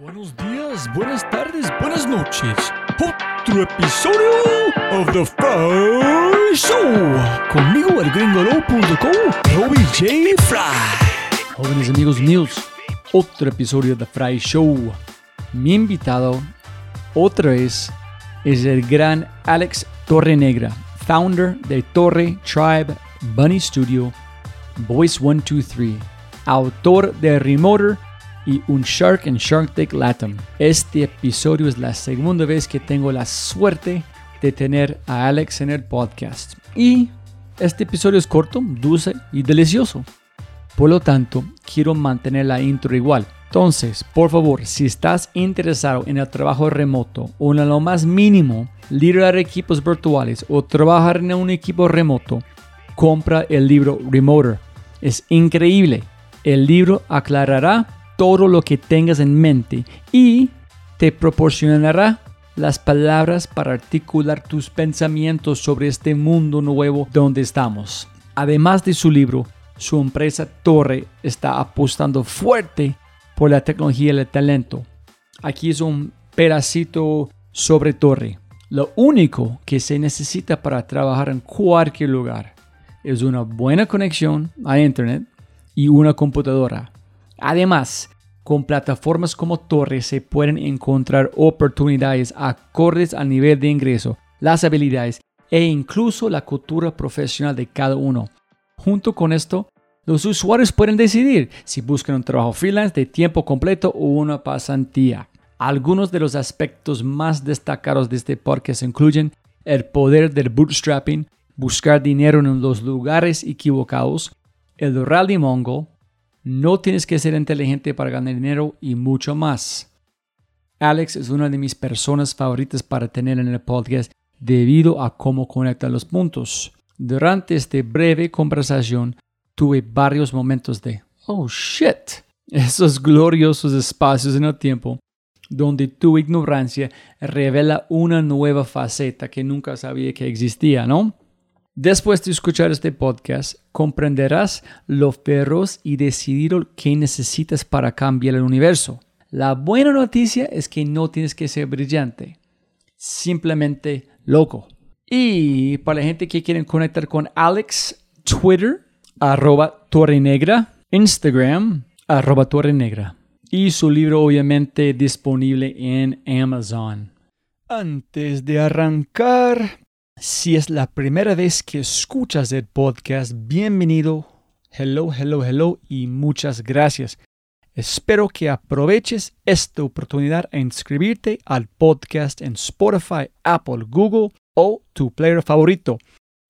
Buenos días, buenas tardes, buenas noches. Otro episodio of The Fry Show. Conmigo, el gringolo.com, Robbie J. Fry. Jóvenes amigos míos, otro episodio de The Fry Show. Mi invitado, otra vez, es el gran Alex Torrenegra, founder de Torre Tribe Bunny Studio, Voice 123, autor de Remoter y un Shark en Shark Tank Latam. Este episodio es la segunda vez que tengo la suerte de tener a Alex en el podcast. Y este episodio es corto, dulce y delicioso. Por lo tanto, quiero mantener la intro igual. Entonces, por favor, si estás interesado en el trabajo remoto o en lo más mínimo, liderar equipos virtuales o trabajar en un equipo remoto, compra el libro Remoter. Es increíble. El libro aclarará todo lo que tengas en mente y te proporcionará las palabras para articular tus pensamientos sobre este mundo nuevo donde estamos. Además de su libro, su empresa Torre está apostando fuerte por la tecnología y el talento. Aquí es un pedacito sobre Torre. Lo único que se necesita para trabajar en cualquier lugar es una buena conexión a Internet y una computadora. Además, con plataformas como Torre se pueden encontrar oportunidades acordes al nivel de ingreso, las habilidades e incluso la cultura profesional de cada uno. Junto con esto, los usuarios pueden decidir si buscan un trabajo freelance de tiempo completo o una pasantía. Algunos de los aspectos más destacados de este podcast incluyen el poder del bootstrapping, buscar dinero en los lugares equivocados, el rally mongo, no tienes que ser inteligente para ganar dinero y mucho más. Alex es una de mis personas favoritas para tener en el podcast debido a cómo conecta los puntos. Durante esta breve conversación tuve varios momentos de oh shit, esos gloriosos espacios en el tiempo donde tu ignorancia revela una nueva faceta que nunca sabía que existía, ¿no? Después de escuchar este podcast, comprenderás lo feroz y decidido que necesitas para cambiar el universo. La buena noticia es que no tienes que ser brillante, simplemente loco. Y para la gente que quiere conectar con Alex, Twitter, arroba Torre Negra, Instagram, arroba Torre Negra. Y su libro obviamente disponible en Amazon. Antes de arrancar, si es la primera vez que escuchas el podcast, bienvenido. Hello, hello, hello y muchas gracias. Espero que aproveches esta oportunidad a inscribirte al podcast en Spotify, Apple, Google o tu player favorito.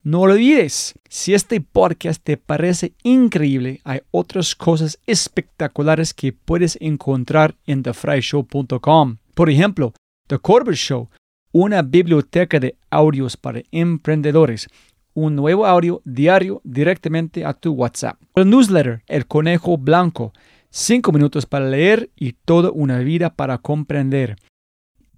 No olvides, si este podcast te parece increíble, hay otras cosas espectaculares que puedes encontrar en thefryshow.com. Por ejemplo, The Corbett Show una biblioteca de audios para emprendedores, un nuevo audio diario directamente a tu WhatsApp. El newsletter El Conejo Blanco, cinco minutos para leer y toda una vida para comprender.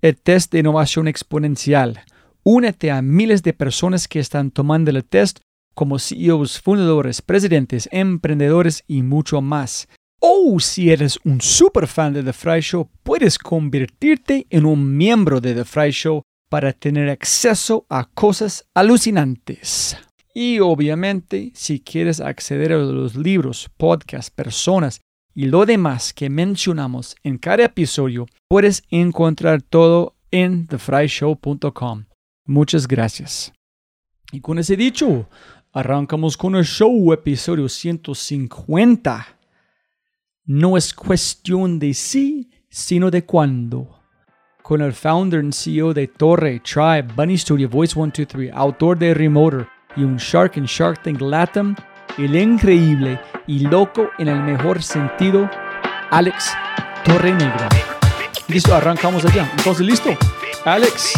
El test de innovación exponencial. Únete a miles de personas que están tomando el test como CEOs, fundadores, presidentes, emprendedores y mucho más. O si eres un super fan de The Fry Show, puedes convertirte en un miembro de The Fry Show para tener acceso a cosas alucinantes. Y obviamente, si quieres acceder a los libros, podcasts, personas y lo demás que mencionamos en cada episodio, puedes encontrar todo en thefryshow.com. Muchas gracias. Y con ese dicho, arrancamos con el show episodio 150. No es cuestión de sí, sino de cuándo con el founder y CEO de Torre, Tribe, Bunny Studio, Voice 123, autor de Remoter y un Shark en Shark Tank Latam, el increíble y loco en el mejor sentido, Alex Torre Negra. Listo, arrancamos allá. Entonces, listo. Alex,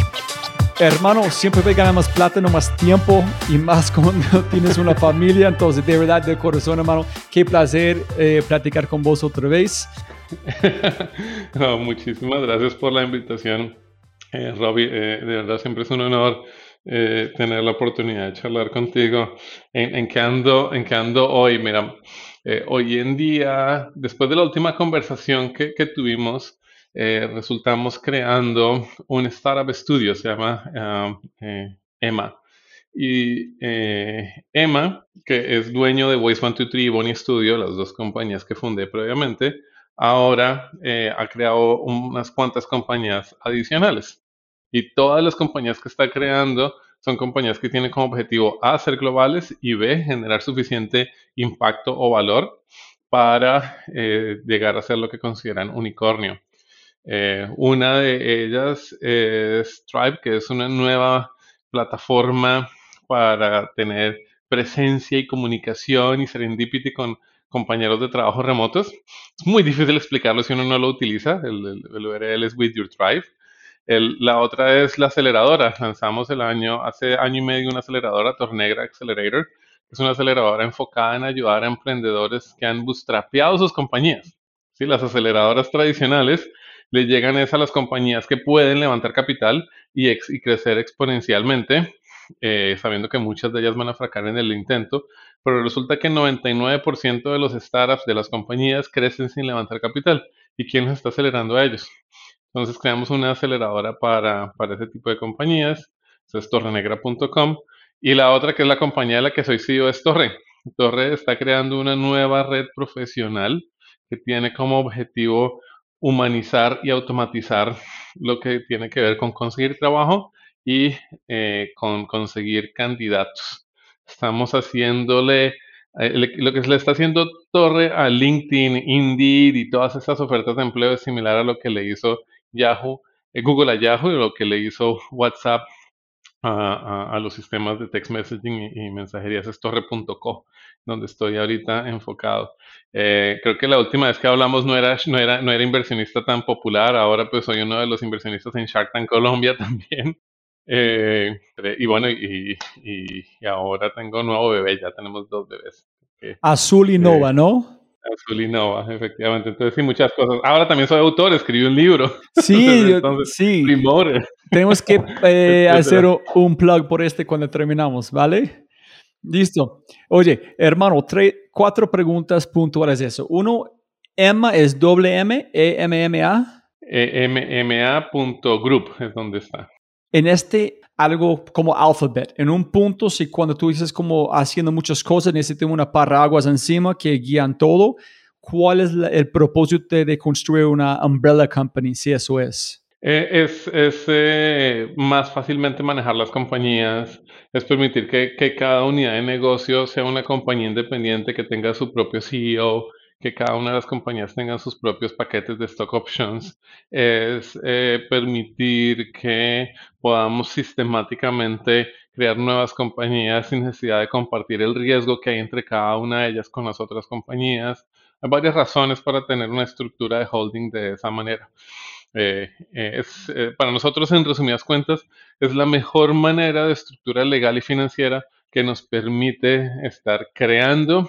hermano, siempre ganar más plata, no más tiempo y más cuando tienes una familia. Entonces, de verdad, de corazón, hermano, qué placer eh, platicar con vos otra vez. muchísimas gracias por la invitación, eh, Robbie. Eh, de verdad, siempre es un honor eh, tener la oportunidad de charlar contigo. ¿En, en qué, ando, hoy? Mira, hoy en día, después de la última conversación que tuvimos, resultamos creando un startup studio, se llama ah, Emma. Y Emma, que es dueño de Voice 123 y Bonnie Studio, las dos compañías que fundé previamente, ahora ha creado unas cuantas compañías adicionales. Y todas las compañías que está creando son compañías que tienen como objetivo A, ser globales y B, generar suficiente impacto o valor para eh, llegar a ser lo que consideran unicornio. Eh, una de ellas es Stripe, que es una nueva plataforma para tener presencia y comunicación y serendipity con compañeros de trabajo remotos. Es muy difícil explicarlo si uno no lo utiliza. El, el URL es with your tribe la otra es la aceleradora. Lanzamos el año, hace año y medio, una aceleradora, Tornegra Accelerator, es una aceleradora enfocada en ayudar a emprendedores que han bootstrapeado sus compañías. ¿Sí? Las aceleradoras tradicionales le llegan a las compañías que pueden levantar capital y, crecer exponencialmente, eh, sabiendo que muchas de ellas van a fracasar en el intento, pero resulta que el 99% de los startups de las compañías crecen sin levantar capital. ¿Y quién los está acelerando a ellos? Entonces creamos una aceleradora para, para ese tipo de compañías, es torrenegra.com. Y la otra, que es la compañía de la que soy CEO, es Torre. Torre está creando una nueva red profesional que tiene como objetivo humanizar y automatizar lo que tiene que ver con conseguir trabajo y eh, con conseguir candidatos. Estamos haciéndole eh, lo que le está haciendo Torre a LinkedIn, Indeed y todas esas ofertas de empleo es similar a lo que le hizo Yahoo, eh, Google a Yahoo y lo que le hizo WhatsApp a, los sistemas de text messaging y, mensajerías es torre.co, donde estoy ahorita enfocado. Eh, creo que la última vez que hablamos no era, no, era, no era inversionista tan popular, ahora pues soy uno de los inversionistas en Shark Tank Colombia también. Eh, y bueno, y, ahora tengo un nuevo bebé, ya tenemos dos bebés. Azul y Nova, ¿no? Azul y Nova, efectivamente. Entonces, sí, muchas cosas. Ahora también soy autor, escribí un libro. Sí, sí. Tenemos que eh, hacer un plug por este cuando terminamos, ¿vale? Listo. Oye, hermano, tres, cuatro preguntas puntuales de eso. Uno, Emma es doble M, E M M A. E M M A punto group es donde está. En este algo como alphabet. En un punto, si cuando tú dices como haciendo muchas cosas, necesitamos una paraguas encima que guían todo, ¿cuál es el propósito de, construir una umbrella company, si eso es? Eh, es, es eh, más fácilmente manejar las compañías, es permitir que, que, cada unidad de negocio sea una compañía independiente que tenga su propio CEO, que cada una de las compañías tengan sus propios paquetes de stock options, es eh, permitir que podamos sistemáticamente crear nuevas compañías sin necesidad de compartir el riesgo que hay entre cada una de ellas con las otras compañías. Hay varias razones para tener una estructura de holding de esa manera. Eh, eh, es, para nosotros, en resumidas cuentas, es la mejor manera de estructura legal y financiera que nos permite estar creando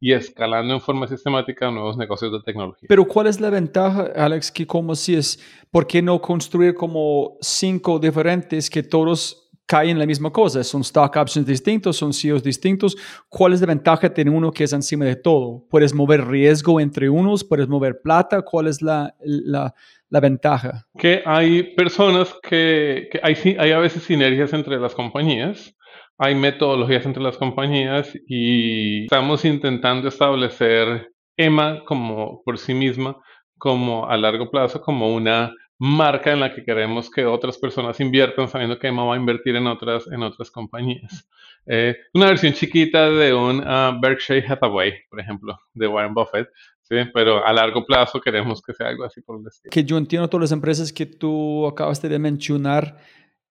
y escalando en forma sistemática nuevos negocios de tecnología. Pero ¿cuál es la ventaja, Alex, que como si es, ¿por qué no construir como cinco diferentes que todos caen en la misma cosa? Son stock options distintos, son CEOs distintos. ¿Cuál es la ventaja de tener uno que es encima de todo? ¿Puedes mover riesgo entre unos? ¿Puedes mover plata? ¿Cuál es la, la, la ventaja? Que hay personas que, que hay, hay a veces sinergias entre las compañías hay metodologías entre las compañías y estamos intentando establecer EMA como por sí misma, como a largo plazo, como una marca en la que queremos que otras personas inviertan, sabiendo que EMA va a invertir en otras, en otras compañías. Eh, una versión chiquita de un uh, Berkshire Hathaway, por ejemplo, de Warren Buffett, ¿sí? pero a largo plazo queremos que sea algo así por el estilo. Que yo entiendo todas las empresas que tú acabaste de mencionar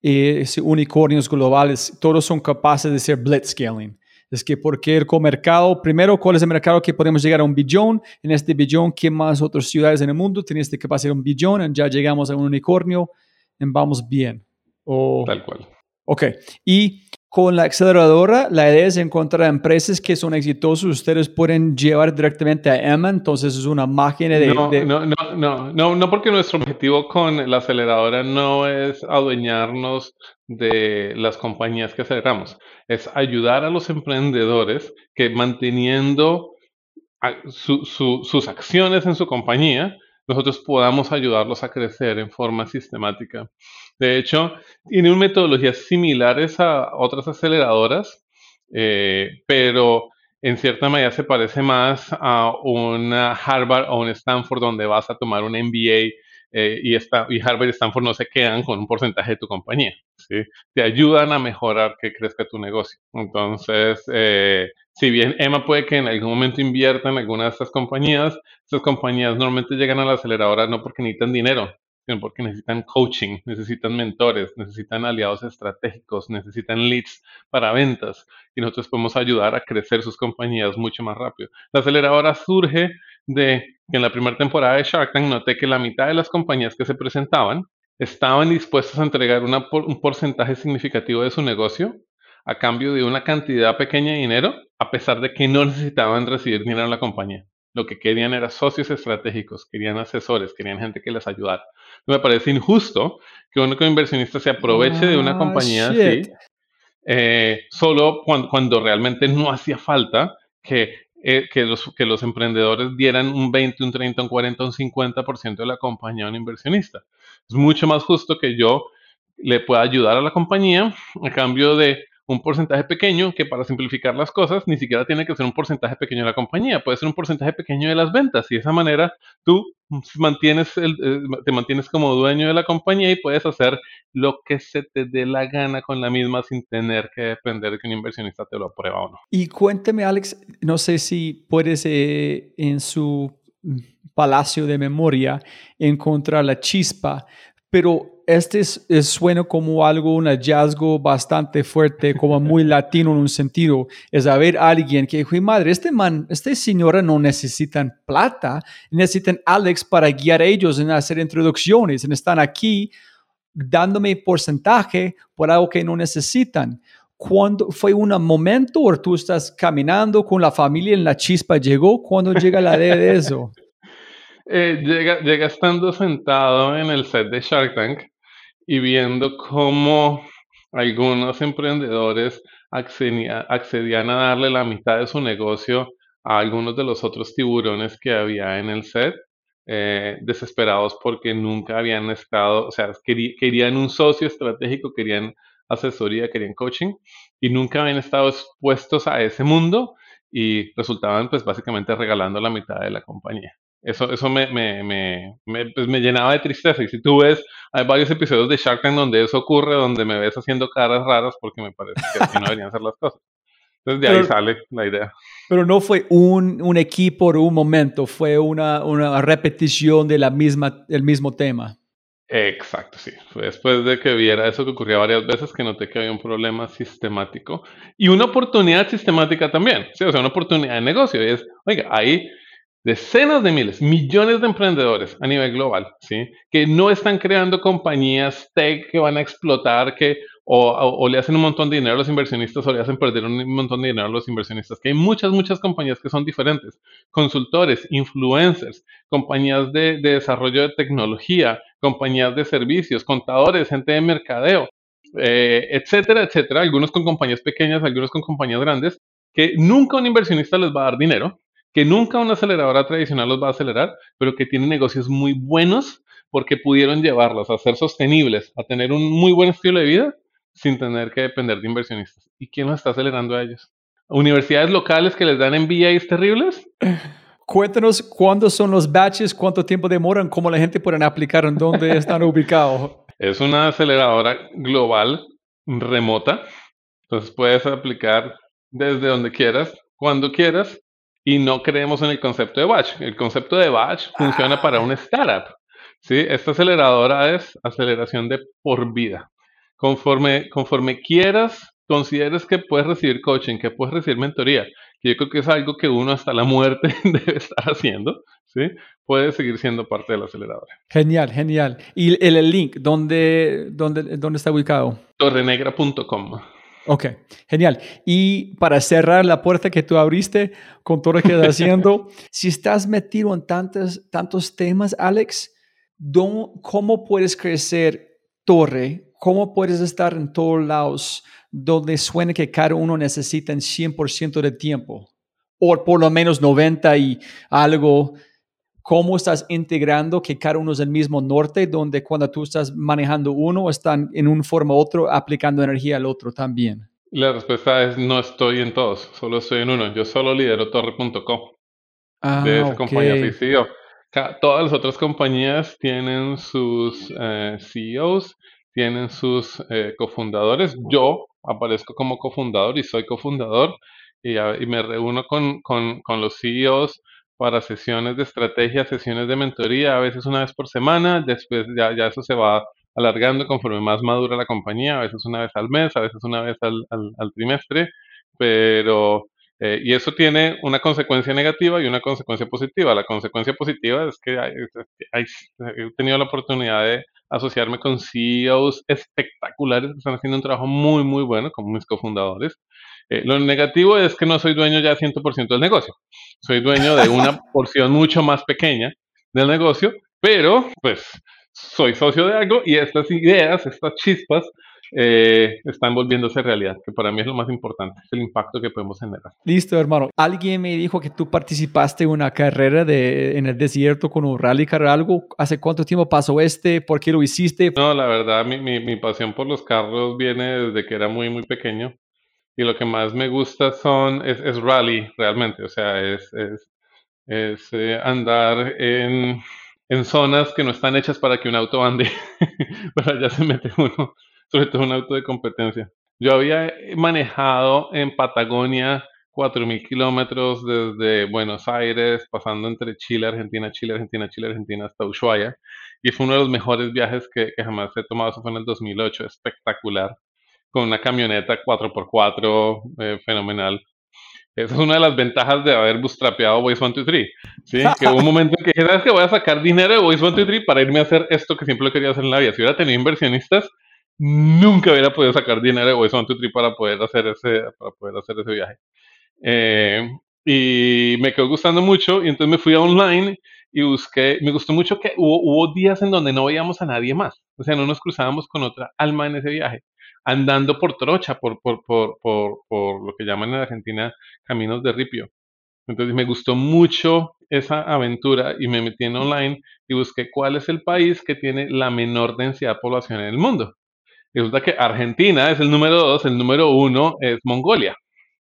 y unicornios globales, todos son capaces de ser blitzscaling. Es que porque el mercado, primero, ¿cuál es el mercado que podemos llegar a un billón? En este billón, ¿qué más otras ciudades en el mundo tienes que pasar un billón? Ya llegamos a un unicornio vamos bien. O, Tal cual. Ok. Y con la aceleradora, la idea es encontrar empresas que son exitosas. Ustedes pueden llevar directamente a Emma, entonces es una máquina de no, no, no, no, no, no, porque nuestro objetivo con la aceleradora no es adueñarnos de las compañías que aceleramos, es ayudar a los emprendedores que manteniendo sus acciones en su compañía nosotros podamos ayudarlos a crecer en forma sistemática. De hecho, tiene metodologías similares a otras aceleradoras, eh, pero en cierta medida se parece más a una Harvard o un Stanford donde vas a tomar un MBA eh, y, y Harvard y Stanford no se quedan con un porcentaje de tu compañía. ¿sí? Te ayudan a mejorar que crezca tu negocio. Entonces, eh, si bien Emma puede que en algún momento invierta en alguna de estas compañías, estas compañías normalmente llegan a la aceleradora no porque necesitan dinero, sino porque necesitan coaching, necesitan mentores, necesitan aliados estratégicos, necesitan leads para ventas y nosotros podemos ayudar a crecer sus compañías mucho más rápido. La aceleradora surge de que en la primera temporada de Shark Tank noté que la mitad de las compañías que se presentaban estaban dispuestas a entregar un porcentaje significativo de su negocio a cambio de una cantidad pequeña de dinero, a pesar de que no necesitaban recibir dinero en la compañía. Lo que querían eran socios estratégicos, querían asesores, querían gente que les ayudara. Me parece injusto que un inversionista se aproveche de una ah, compañía así, eh, solo cuando, realmente no hacía falta que, eh, que, los, que los emprendedores dieran un 20, un 30, un 40, un 50% de la compañía a un inversionista. Es mucho más justo que yo le pueda ayudar a la compañía a cambio de un porcentaje pequeño que para simplificar las cosas ni siquiera tiene que ser un porcentaje pequeño de la compañía, puede ser un porcentaje pequeño de las ventas y de esa manera tú mantienes el, eh, te mantienes como dueño de la compañía y puedes hacer lo que se te dé la gana con la misma sin tener que depender de que un inversionista te lo aprueba o no. Y cuénteme Alex, no sé si puedes eh, en su palacio de memoria encontrar la chispa, pero este es, suena como algo, un hallazgo bastante fuerte, como muy latino en un sentido. Es haber alguien que dijo, madre, este man, esta señora no necesitan plata, necesitan Alex para guiar a ellos en hacer introducciones, en están aquí dándome porcentaje por algo que no necesitan. ¿Cuándo fue un momento o tú estás caminando con la familia en la chispa llegó? ¿Cuándo llega la idea de eso? Eh, llega, llega estando sentado en el set de Shark Tank y viendo cómo algunos emprendedores accedían a darle la mitad de su negocio a algunos de los otros tiburones que había en el set, eh, desesperados porque nunca habían estado, o sea, querían un socio estratégico, querían asesoría, querían coaching y nunca habían estado expuestos a ese mundo y resultaban pues básicamente regalando la mitad de la compañía. Eso, eso me, me, me, pues me, llenaba de tristeza. Y si tú ves, hay varios episodios de Shark Tank donde eso ocurre, donde me ves haciendo caras raras porque me parece que así no deberían ser las cosas. Entonces de ahí sale la idea. Pero no fue un, un equipo por un momento, fue una, una repetición de del mismo tema. Exacto, sí. Después de que viera eso que ocurría varias veces que noté que había un problema sistemático y una oportunidad sistemática también. Sí, o sea, una oportunidad de negocio. Y es, oiga, ahí decenas de miles, millones de emprendedores a nivel global, ¿sí? Que no están creando compañías tech que van a explotar, que o, le hacen un montón de dinero a los inversionistas o le hacen perder un montón de dinero a los inversionistas. Que hay muchas, muchas compañías que son diferentes. Consultores, influencers, compañías de, desarrollo de tecnología, compañías de servicios, contadores, gente de mercadeo, eh, etcétera, etcétera. Algunos con compañías pequeñas, algunos con compañías grandes, que nunca un inversionista les va a dar dinero que nunca una aceleradora tradicional los va a acelerar, pero que tienen negocios muy buenos porque pudieron llevarlos a ser sostenibles, a tener un muy buen estilo de vida sin tener que depender de inversionistas. ¿Y quién los está acelerando a ellos? ¿Universidades locales que les dan MBAs terribles? Cuéntanos cuándo son los batches, cuánto tiempo demoran, cómo la gente puede aplicar, en dónde están ubicados. Es una aceleradora global, remota. Entonces puedes aplicar desde donde quieras, cuando quieras, y no creemos en el concepto de batch. El concepto de batch funciona ah. para un startup. ¿sí? Esta aceleradora es aceleración de por vida. Conforme, conforme quieras, consideres que puedes recibir coaching, que puedes recibir mentoría, que yo creo que es algo que uno hasta la muerte debe estar haciendo, ¿sí? puede seguir siendo parte de la aceleradora. Genial, genial. ¿Y el, link, ¿dónde, dónde, dónde está ubicado? torrenegra.com. Ok, genial. Y para cerrar la puerta que tú abriste con todo lo que estás haciendo, si estás metido en tantos, tantos temas, Alex, ¿cómo puedes crecer Torre? ¿Cómo puedes estar en todos lados donde suene que cada uno necesita en 100% de tiempo? O por lo menos 90 y algo. Cómo estás integrando que cada uno es el mismo norte, donde cuando tú estás manejando uno, están en un forma u otro aplicando energía al otro también. La respuesta es no estoy en todos, solo estoy en uno. Yo solo lidero torre.com. Ah, de esa ok. compañía CEO. Todas las otras compañías tienen sus eh, CEOs, tienen sus eh, cofundadores. Yo aparezco como cofundador y soy cofundador y, y me reúno con, con, con los CEOs para sesiones de estrategia, sesiones de mentoría, a veces una vez por semana, después ya, ya eso se va alargando conforme más madura la compañía, a veces una vez al mes, a veces una vez al, al, al trimestre, pero eh, y eso tiene una consecuencia negativa y una consecuencia positiva. La consecuencia positiva es que hay- hay- he tenido la oportunidad de asociarme con CEOs espectaculares que están haciendo un trabajo muy, muy bueno, como mis cofundadores. Eh, lo negativo es que no soy dueño ya 100% del negocio. Soy dueño de una porción mucho más pequeña del negocio, pero pues soy socio de algo y estas ideas, estas chispas, eh, están volviéndose realidad, que para mí es lo más importante, es el impacto que podemos generar. Listo, hermano. Alguien me dijo que tú participaste en una carrera de, en el desierto con un rally car algo. ¿Hace cuánto tiempo pasó este? ¿Por qué lo hiciste? No, la verdad, mi, mi, mi pasión por los carros viene desde que era muy, muy pequeño. Y lo que más me gusta son, es, es rally, realmente. O sea, es, es, es eh, andar en, en zonas que no están hechas para que un auto ande. Pero allá se mete uno, sobre todo un auto de competencia. Yo había manejado en Patagonia 4.000 kilómetros desde Buenos Aires, pasando entre Chile, Argentina, Chile, Argentina, Chile, Argentina, hasta Ushuaia. Y fue uno de los mejores viajes que, que jamás he tomado. Eso fue en el 2008, espectacular. Con una camioneta 4x4, eh, fenomenal. Esa es una de las ventajas de haber bootstrapeado Voice 123. ¿sí? Que hubo un momento en que dije, ¿sabes que Voy a sacar dinero de Voice 123 para irme a hacer esto que siempre lo quería hacer en la vida. Si hubiera tenido inversionistas, nunca hubiera podido sacar dinero de Voice 123 para poder hacer ese, para poder hacer ese viaje. Eh, y me quedó gustando mucho y entonces me fui online y busqué, me gustó mucho que hubo, días en donde no veíamos a nadie más, o sea, no nos cruzábamos con otra alma en ese viaje, andando por trocha, por, por, por, por, por lo que llaman en Argentina caminos de ripio. Entonces me gustó mucho esa aventura y me metí en online y busqué cuál es el país que tiene la menor densidad poblacional en el mundo. Y resulta que Argentina es el número dos, el número uno es Mongolia.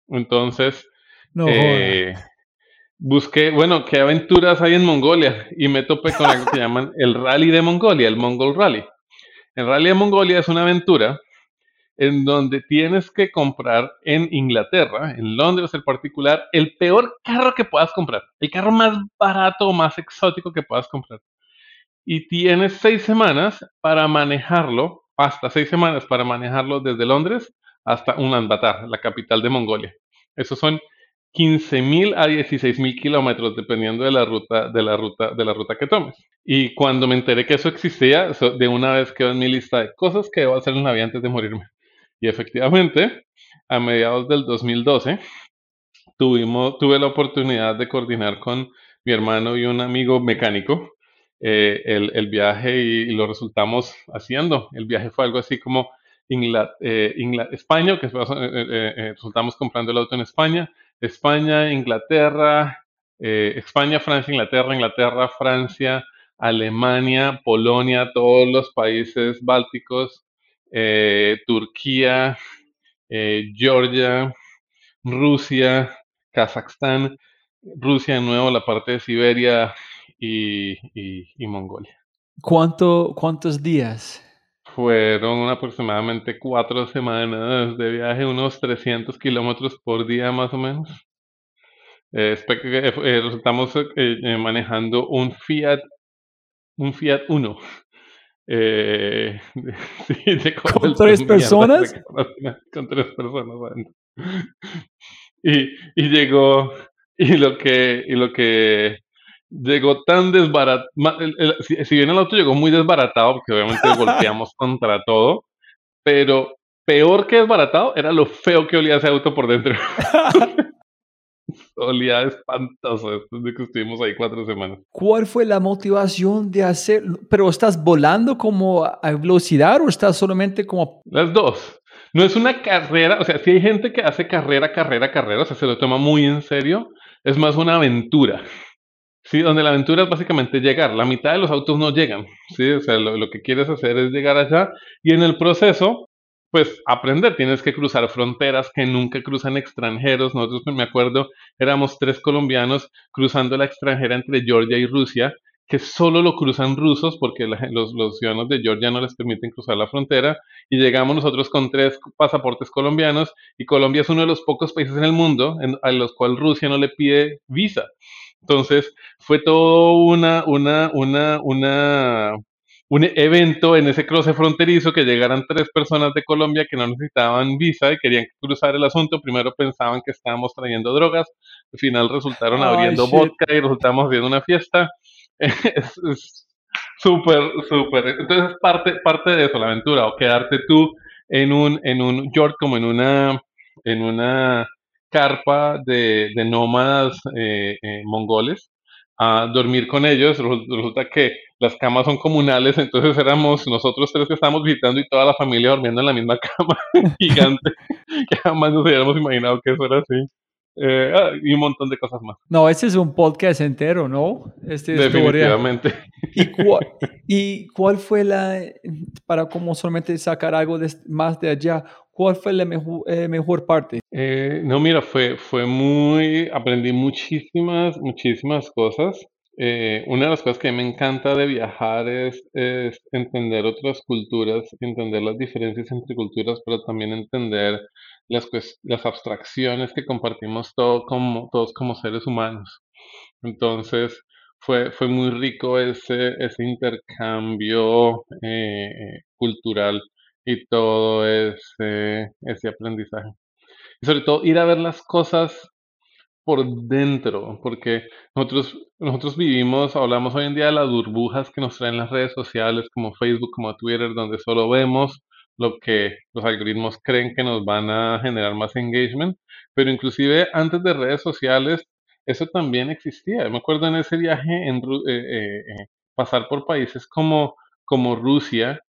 Entonces, No, eh, busqué, bueno, qué aventuras hay en Mongolia y me topé con algo que llaman el Rally de Mongolia, el Mongol Rally. El Rally de Mongolia es una aventura en donde tienes que comprar en Inglaterra, en Londres en particular, el peor carro que puedas comprar, el carro más barato o más exótico que puedas comprar. Y tienes seis semanas para manejarlo, hasta seis semanas para manejarlo desde Londres hasta Ulaanbaatar, la capital de Mongolia. Esos son 15.000 a 16.000 kilómetros, dependiendo de la ruta, de la ruta, de la ruta que tomes. Y cuando me enteré que eso existía, de una vez quedó en mi lista de cosas que debo hacer en la vida antes de morirme. Y efectivamente, a mediados del 2012, tuvimos, tuve la oportunidad de coordinar con mi hermano y un amigo mecánico eh, el, viaje y, lo resultamos haciendo. El viaje fue algo así como eh, España, que fue, eh, resultamos comprando el auto en España, España, Inglaterra, España, Francia, Inglaterra, Inglaterra, Francia, Alemania, Polonia, todos los países bálticos, eh, Turquía, eh, Georgia, Rusia, Kazajstán, Rusia de nuevo, la parte de Siberia y, y, y Mongolia. ¿Cuánto, ¿Cuántos días? Fueron aproximadamente cuatro semanas de viaje, unos 300 kilómetros por día más o menos. Eh, eh, resultamos eh, manejando un Fiat, un Fiat Uno. Eh, de ¿Con tres personas? Con tres personas. Y, y, llegó, y lo que, y lo que llegó tan desbaratado, si, bien el auto llegó muy desbaratado, porque obviamente golpeamos contra todo, pero peor que desbaratado era lo feo que olía ese auto por dentro. olía espantoso después de que estuvimos ahí cuatro semanas. ¿Cuál fue la motivación de hacer? ¿Pero estás volando como a velocidad o estás solamente como...? Las dos. No es una carrera, o sea, si hay gente que hace carrera, carrera, carrera, o sea, se lo toma muy en serio, es más una aventura. Sí, donde la aventura es básicamente llegar. La mitad de los autos no llegan, ¿sí? O sea, lo, que quieres hacer es llegar allá y en el proceso, pues aprender. Tienes que cruzar fronteras que nunca cruzan extranjeros. Nosotros, me acuerdo, éramos tres colombianos cruzando la extranjera entre Georgia y Rusia que solo lo cruzan rusos porque los, ciudadanos de Georgia no les permiten cruzar la frontera y llegamos nosotros con tres pasaportes colombianos y Colombia es uno de los pocos países en el mundo a los cuales Rusia no le pide visa. Entonces fue todo una, una, una, una, un evento en ese cruce fronterizo que llegaran tres personas de Colombia que no necesitaban visa y querían cruzar el asunto. Primero pensaban que estábamos trayendo drogas, al final resultaron abriendo vodka y resultamos haciendo una fiesta. es súper, súper. Entonces parte, parte de eso, la aventura, o quedarte tú en un, en un York como en una, en una carpa de, de nómadas eh, eh, mongoles a dormir con ellos. Resulta que las camas son comunales, entonces éramos nosotros tres que estábamos visitando y toda la familia durmiendo en la misma cama gigante, que jamás nos hubiéramos imaginado que eso era así. Eh, ah, y un montón de cosas más. No, este es un podcast entero, ¿no? Este Definitivamente. ¿Y cuál, fue la, para como solamente sacar algo más de allá, cuál fue la mejor, eh, mejor parte? Eh, no, mira, fue, fue muy, aprendí muchísimas, muchísimas cosas. Una de las cosas que me encanta de viajar es, entender otras culturas, entender las diferencias entre culturas, pero también entender las, abstracciones que compartimos todos como seres humanos. Entonces, fue, muy rico ese, ese intercambio eh, cultural y todo ese, ese aprendizaje. Y sobre todo ir a ver las cosas por dentro, porque nosotros, nosotros vivimos, hablamos hoy en día de las burbujas que nos traen las redes sociales como Facebook, como Twitter, donde solo vemos lo que los algoritmos creen que nos van a generar más engagement, pero inclusive antes de redes sociales eso también existía. Me acuerdo en ese viaje en eh, eh, eh, pasar por países como, como Rusia,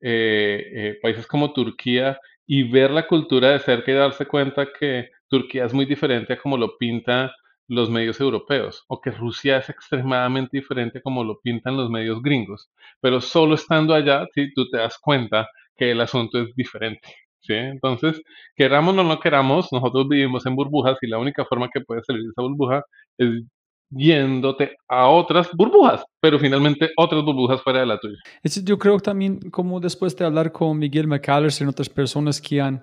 países como Turquía y ver la cultura de cerca y darse cuenta que Turquía es muy diferente a como lo pinta los medios europeos o que Rusia es extremadamente diferente a como lo pintan los medios gringos. Pero solo estando allá, si tú te das cuenta que el asunto es diferente. ¿sí? Entonces, queramos o no queramos, nosotros vivimos en burbujas y la única forma que puedes salir de esa burbuja es yéndote a otras burbujas, pero finalmente otras burbujas fuera de la tuya. Yo creo también, como después de hablar con Miguel McAllister y otras personas que han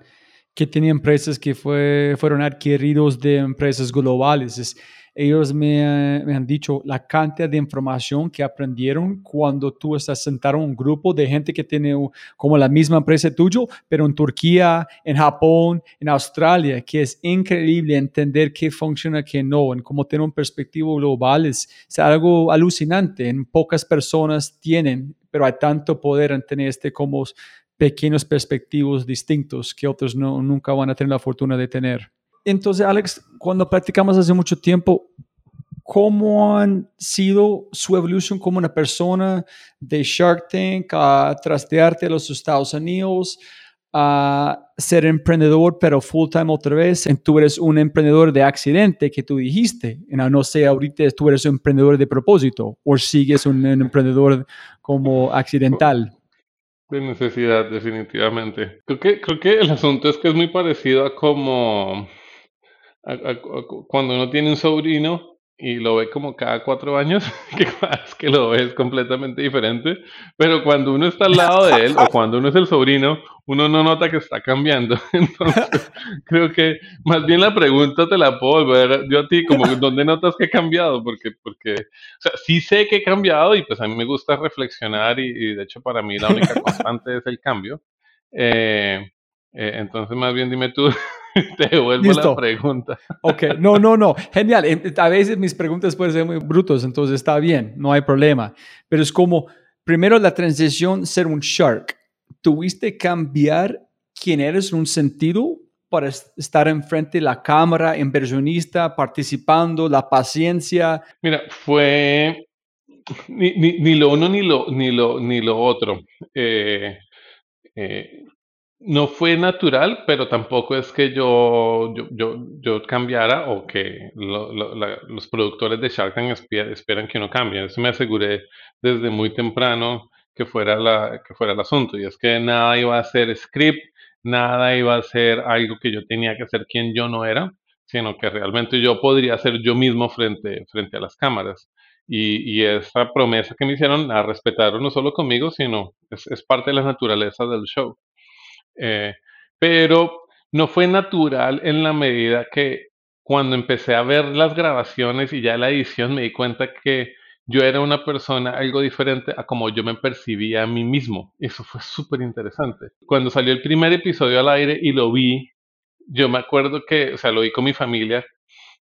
que tenían empresas que fue, fueron adquiridos de empresas globales, es, ellos me, han dicho la cantidad de información que aprendieron cuando tú estás sentado en un grupo de gente que tiene como la misma empresa tuyo, pero en Turquía, en Japón, en Australia, que es increíble entender qué funciona, qué no, en cómo tener un perspectivo global es, algo alucinante. En pocas personas tienen, pero hay tanto poder en tener este como pequeños perspectivos distintos que otros no, nunca van a tener la fortuna de tener. Entonces, Alex, cuando practicamos hace mucho tiempo, ¿cómo han sido su evolución como una persona de Shark Tank a trastearte a los Estados Unidos? a ser emprendedor, pero full time otra vez. Tú eres un emprendedor de accidente que tú dijiste. No sé, ahorita tú eres un emprendedor de propósito o sigues un, un emprendedor como accidental. De necesidad, definitivamente. Creo que, creo que el asunto es que es muy parecido a como cuando uno tiene un sobrino y lo ve como cada cuatro años, que es que lo ve es completamente diferente, pero cuando uno está al lado de él o cuando uno es el sobrino, uno no nota que está cambiando. Entonces, creo que más bien la pregunta te la puedo volver yo a ti, como ¿dónde notas que he cambiado? Porque, porque, o sea, sí sé que he cambiado y pues a mí me gusta reflexionar y, de hecho para mí la única constante es el cambio. Eh, eh, entonces, más bien dime tú, te devuelvo la pregunta. Ok, no, no, no, genial. A veces mis preguntas pueden ser muy brutos, entonces está bien, no hay problema. Pero es como, primero la transición ser un shark. ¿Tuviste cambiar quién eres en un sentido para estar enfrente de la cámara, inversionista, participando, la paciencia? Mira, fue ni, ni, ni lo uno ni lo, ni lo, ni lo otro. Eh, eh, no fue natural, pero tampoco es que yo, yo, yo, yo cambiara o que lo- los productores de Shark Tank espe- esperan que uno cambie. Eso me aseguré desde muy temprano que fuera, la, que fuera el asunto. Y es que nada iba a ser script, nada iba a ser algo que yo tenía que ser quien yo no era, sino que realmente yo podría ser yo mismo frente, frente a las cámaras. Y, y esa promesa que me hicieron la respetaron no solo conmigo, sino es, es parte de la naturaleza del show. Eh, pero no fue natural en la medida que cuando empecé a ver las grabaciones y ya la edición me di cuenta que yo era una persona algo diferente a como yo me percibía a mí mismo. Eso fue súper interesante. Cuando salió el primer episodio al aire y lo vi, yo me acuerdo que, o sea, lo vi con mi familia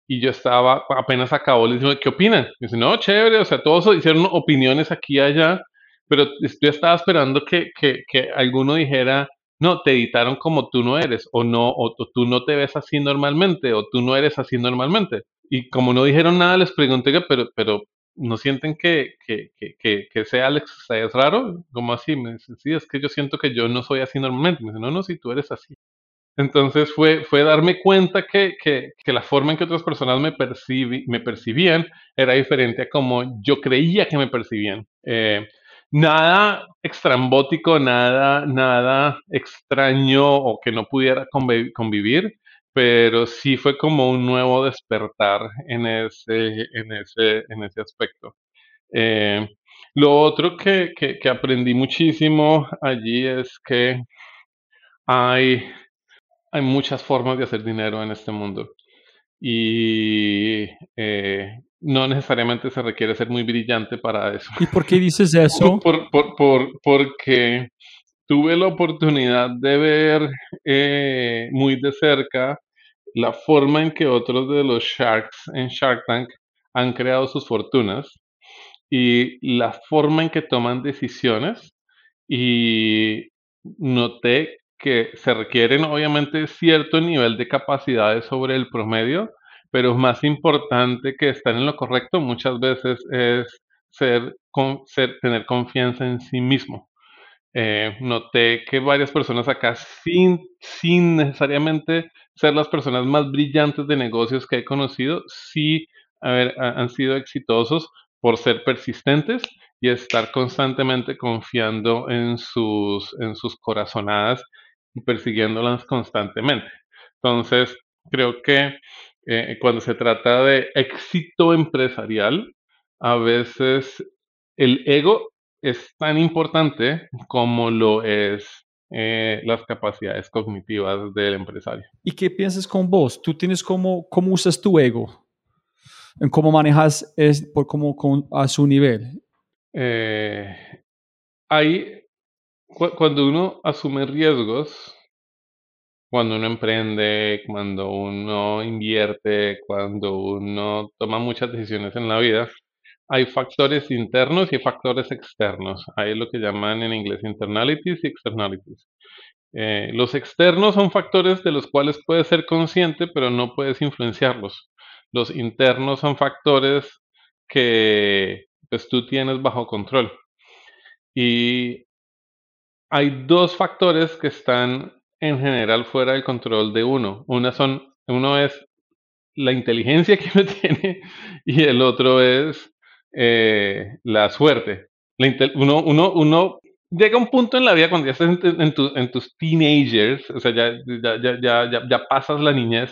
y yo estaba, apenas acabó, les digo, ¿qué opinan? Me dice, no, chévere, o sea, todos hicieron opiniones aquí y allá, pero yo estaba esperando que, que, que alguno dijera, no, te editaron como tú no eres, o no, o, o tú no te ves así normalmente, o tú no eres así normalmente. Y como no dijeron nada, les pregunté, pero, pero, ¿no sienten que, que, que, que, que ese Alex es raro? como así? Me dice, sí, es que yo siento que yo no soy así normalmente. Me dice, no, no, si tú eres así. Entonces fue, fue darme cuenta que, que, que la forma en que otras personas me, percibi- me percibían era diferente a como yo creía que me percibían. Eh, nada extrambótico, nada, nada extraño o que no pudiera convi- convivir, pero sí fue como un nuevo despertar en ese, en ese, en ese aspecto. Eh, lo otro que, que, que aprendí muchísimo allí es que hay hay muchas formas de hacer dinero en este mundo y eh, no necesariamente se requiere ser muy brillante para eso. ¿Y por qué dices eso? Por, por- por- porque tuve la oportunidad de ver eh, muy de cerca la forma en que otros de los Sharks en Shark Tank han creado sus fortunas y la forma en que toman decisiones y noté que se requieren obviamente cierto nivel de capacidades sobre el promedio, pero más importante que estar en lo correcto muchas veces es tener confianza en sí mismo. Eh, noté que varias personas acá, sin, sin necesariamente ser las personas más brillantes de negocios que he conocido, sí han sido exitosos por ser persistentes y estar constantemente confiando en sus, en sus corazonadas y persiguiéndolas constantemente. Entonces, creo que eh, cuando se trata de éxito empresarial, a veces el ego es tan importante como lo es eh, las capacidades cognitivas del empresario. ¿Y qué piensas con vos? ¿Tú tienes cómo, cómo usas tu ego? ¿En cómo manejas es, por cómo con, a su nivel? Eh, hay, cu- cuando uno asume riesgos, cuando uno emprende, cuando uno invierte, cuando uno toma muchas decisiones en la vida, hay factores internos y factores externos. Hay lo que llaman en inglés internalities y externalities. Eh, los externos son factores de los cuales puedes ser consciente, pero no puedes influenciarlos. Los internos son factores que pues, tú tienes bajo control. Y hay dos factores que están en general fuera del control de uno. Una son, uno es la inteligencia que uno tiene y el otro es eh, la suerte. La uno, uno, uno llega a un punto en la vida cuando ya estás en, en tu- en tus teenagers, o sea, ya, ya, ya, ya, ya pasas la niñez,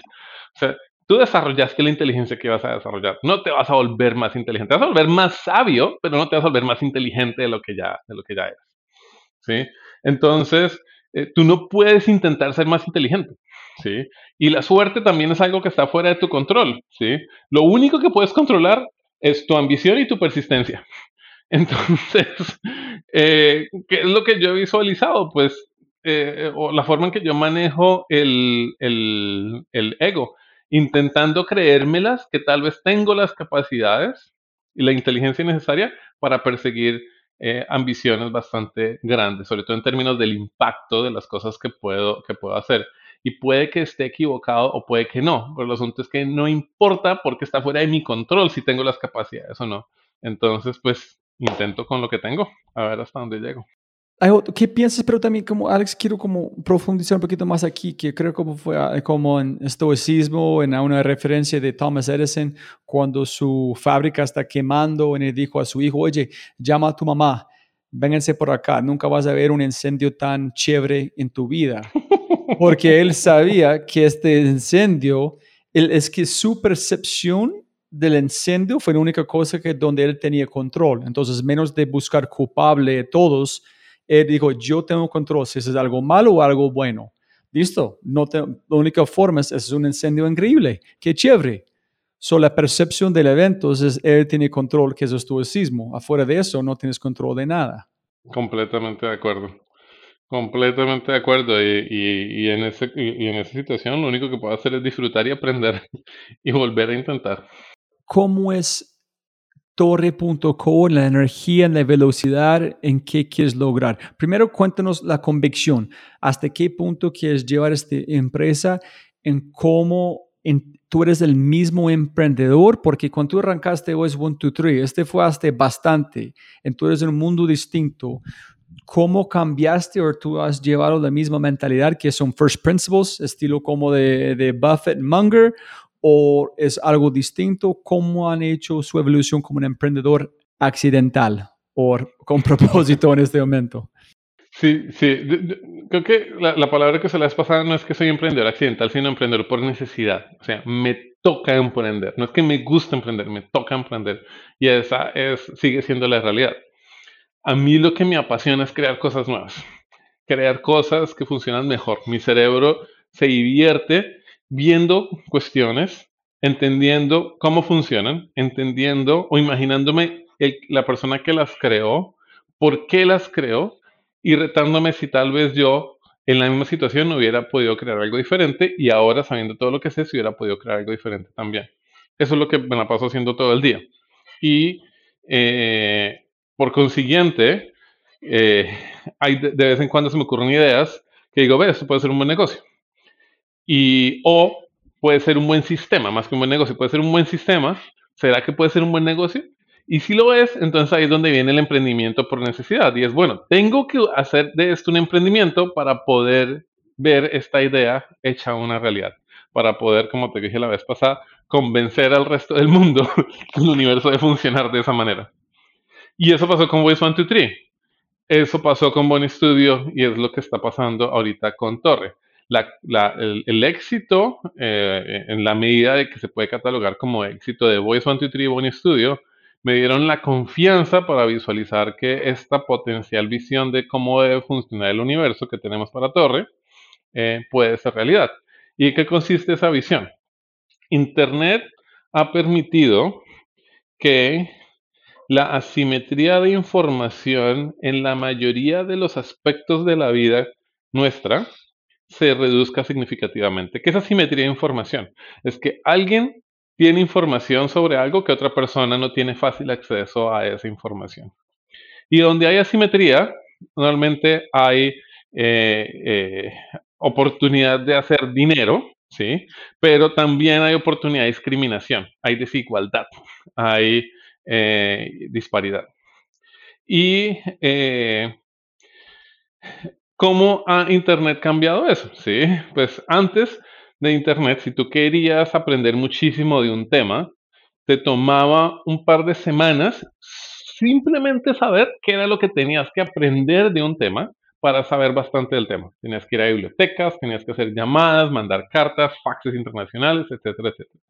o sea, tú desarrollaste la inteligencia que vas a desarrollar. No te vas a volver más inteligente, te vas a volver más sabio, pero no te vas a volver más inteligente de lo que ya, de lo que ya eres. ¿sí? Entonces, eh, tú no puedes intentar ser más inteligente, ¿sí? Y la suerte también es algo que está fuera de tu control, ¿sí? Lo único que puedes controlar es tu ambición y tu persistencia. Entonces, eh, ¿qué es lo que yo he visualizado? Pues, eh, o la forma en que yo manejo el, el, el ego, intentando creérmelas que tal vez tengo las capacidades y la inteligencia necesaria para perseguir eh, ambiciones bastante grandes, sobre todo en términos del impacto de las cosas que puedo, que puedo hacer. Y puede que esté equivocado o puede que no, pero el asunto es que no importa porque está fuera de mi control si tengo las capacidades o no. Entonces, pues intento con lo que tengo, a ver hasta dónde llego. ¿Qué piensas? Pero también como Alex, quiero como profundizar un poquito más aquí, que creo como fue ah, como en estoicismo, en una referencia de Thomas Edison, cuando su fábrica está quemando, y le dijo a su hijo, oye, llama a tu mamá, vénganse por acá, nunca vas a ver un incendio tan chévere en tu vida. Porque él sabía que este incendio, es que su percepción del incendio fue la única cosa que donde él tenía control. Entonces, menos de buscar culpable de todos, él dijo, yo tengo control si es algo malo o algo bueno. Listo, no la única forma es, es un incendio increíble, qué chévere. So, la percepción del evento es, él tiene control, que es estoicismo. Afuera de eso, no tienes control de nada. Completamente de acuerdo. Completamente de acuerdo. Y, y, en ese, y en esa situación, lo único que puedo hacer es disfrutar y aprender y volver a intentar. ¿Cómo es torre.co, la energía, la velocidad, en qué quieres lograr. Primero, cuéntanos la convicción. ¿Hasta qué punto quieres llevar esta empresa? En cómo tú eres el mismo emprendedor, porque cuando tú arrancaste OS 1, 2, 3, este fue hasta bastante. Entonces, en un mundo distinto. ¿Cómo cambiaste o tú has llevado la misma mentalidad que son first principles, estilo como de, de Buffett Munger, o es algo distinto? ¿Cómo han hecho su evolución como un emprendedor accidental o con propósito en este momento? Sí, sí. Creo que la, palabra que se les pasado no es que soy emprendedor accidental, sino emprendedor por necesidad. O sea, me toca emprender. No es que me guste emprender, me toca emprender. Y esa es, sigue siendo la realidad. A mí lo que me apasiona es crear cosas nuevas. Crear cosas que funcionan mejor. Mi cerebro se divierte viendo cuestiones, entendiendo cómo funcionan, entendiendo o imaginándome la persona que las creó, por qué las creó y retándome si tal vez yo en la misma situación hubiera podido crear algo diferente y ahora sabiendo todo lo que sé, si hubiera podido crear algo diferente también. Eso es lo que me la paso haciendo todo el día. Y eh, por consiguiente, eh, de, de, vez en cuando se me ocurren ideas que digo, ve, esto puede ser un buen negocio. Y, o puede ser un buen sistema, más que un buen negocio, puede ser un buen sistema. ¿Será que puede ser un buen negocio? Y si lo es, entonces ahí es donde viene el emprendimiento por necesidad. Y es, bueno, tengo que hacer de esto un emprendimiento para poder ver esta idea hecha una realidad. Para poder, como te dije la vez pasada, convencer al resto del mundo el universo debe funcionar de esa manera. Y eso pasó con Voice 1, 2, 3. Eso pasó con Bonnie Studio y es lo que está pasando ahorita con Torre el, éxito, eh, en la medida de que se puede catalogar como éxito de Voice 123 Bonnie Studio, me dieron la confianza para visualizar que esta potencial visión de cómo debe funcionar el universo que tenemos para Torre eh, puede ser realidad. ¿Y qué consiste esa visión? Internet ha permitido que la asimetría de información en la mayoría de los aspectos de la vida nuestra se reduzca significativamente. ¿Qué es asimetría de información? Es que alguien tiene información sobre algo que otra persona no tiene fácil acceso a esa información. Y donde hay asimetría, normalmente hay eh, eh, oportunidad de hacer dinero, ¿sí? Pero también hay oportunidad de discriminación, hay desigualdad, hay eh, disparidad. Y ¿Cómo ha Internet cambiado eso? Sí, pues antes de Internet, si tú querías aprender muchísimo de un tema, te tomaba un par de semanas simplemente saber qué era lo que tenías que aprender de un tema para saber bastante del tema. Tenías que ir a bibliotecas, tenías que hacer llamadas, mandar cartas, faxes internacionales, etcétera, etcétera.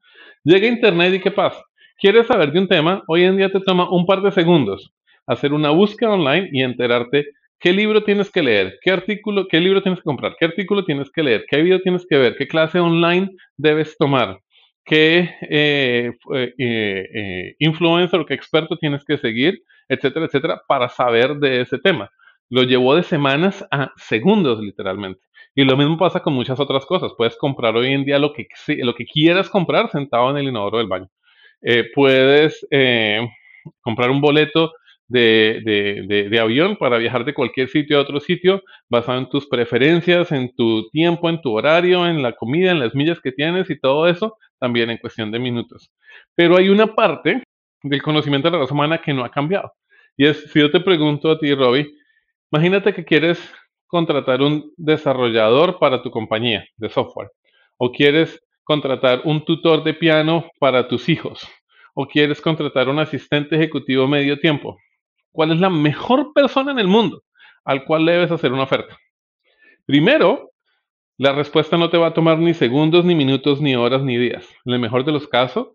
Llega Internet y ¿qué pasa? ¿Quieres saber de un tema? Hoy en día te toma un par de segundos hacer una búsqueda online y enterarte ¿Qué libro tienes que leer? ¿Qué artículo, qué libro tienes que comprar? ¿Qué artículo tienes que leer? ¿Qué video tienes que ver? ¿Qué clase online debes tomar? ¿Qué eh, eh, eh, influencer o qué experto tienes que seguir? Etcétera, etcétera, para saber de ese tema. Lo llevó de semanas a segundos, literalmente. Y lo mismo pasa con muchas otras cosas. Puedes comprar hoy en día lo que, lo que quieras comprar sentado en el inodoro del baño. puedes comprar un boleto de, de, avión para viajar de cualquier sitio a otro sitio basado en tus preferencias, en tu tiempo, en tu horario, en la comida, en las millas que tienes y todo eso, también en cuestión de minutos. Pero hay una parte del conocimiento de la raza humana que no ha cambiado. Y es, si yo te pregunto a ti, Robbie, Imagínate que quieres contratar un desarrollador para tu compañía de software o quieres contratar un tutor de piano para tus hijos o quieres contratar un asistente ejecutivo medio tiempo. ¿Cuál es la mejor persona en el mundo al cual debes hacer una oferta? Primero, la respuesta no te va a tomar ni segundos, ni minutos, ni horas, ni días. En el mejor de los casos,